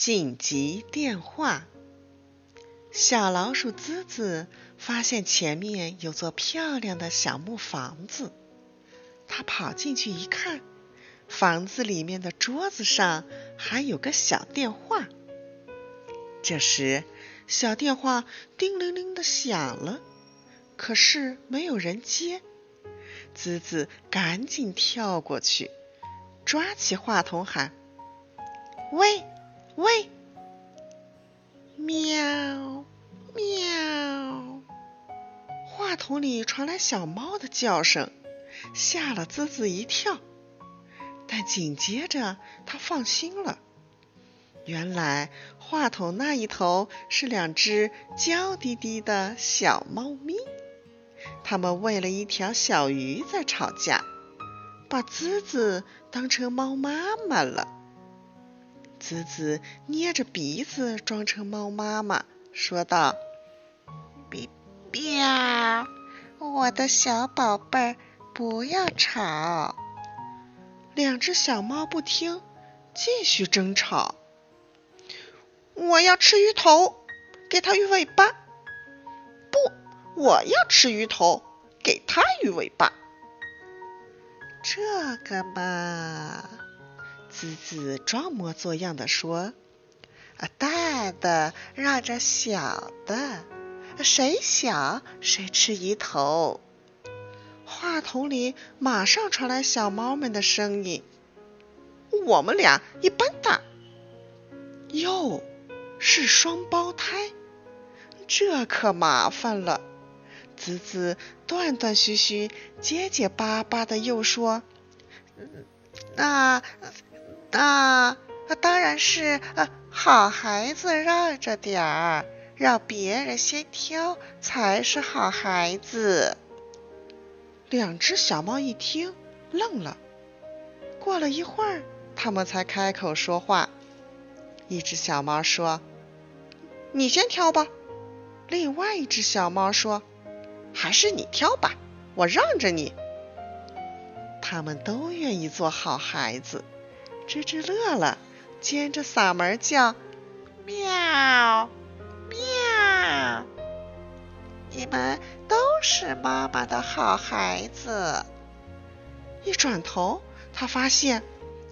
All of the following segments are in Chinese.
紧急电话。小老鼠滋滋发现前面有座漂亮的小木房子，它跑进去一看，房子里面的桌子上还有个小电话。这时，小电话叮铃铃的响了，可是没有人接。滋滋赶紧跳过去，抓起话筒喊：“喂，喂！”喵，喵！话筒里传来小猫的叫声，吓了滋滋一跳。但紧接着，他放心了。原来话筒那一头是两只娇滴滴的小猫咪，它们为了一条小鱼在吵架，把滋滋当成猫妈妈了。子子捏着鼻子装成猫妈妈，说道：“别别，我的小宝贝儿，不要吵。”两只小猫不听，继续争吵。我要吃鱼头，给它鱼尾巴。不，我要吃鱼头，给它鱼尾巴。这个嘛，滋滋装模作样的说：“啊，大的让着小的，谁小谁吃鱼头。”话筒里马上传来小猫们的声音：“我们俩一般大。”哟。是双胞胎，这可麻烦了。滋滋断断续续、结结巴巴的又说：“那啊当然是好孩子让着点儿，让别人先挑才是好孩子。”两只小猫一听，愣了。过了一会儿，他们才开口说话。一只小猫说。你先挑吧。另外一只小猫说：“还是你挑吧，我让着你。”他们都愿意做好孩子，吱吱乐了，尖着嗓门叫：“喵喵！你们都是妈妈的好孩子。”一转头，他发现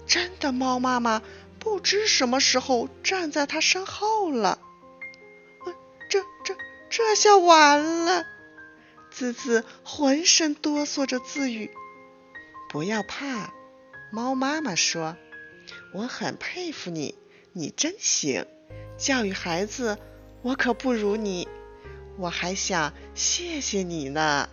真的猫妈妈不知什么时候站在他身后了。这这这下完了！滋滋浑身哆嗦着自语：“不要怕。”猫妈妈说：“我很佩服你，你真行。教育孩子，我可不如你。我还想谢谢你呢。”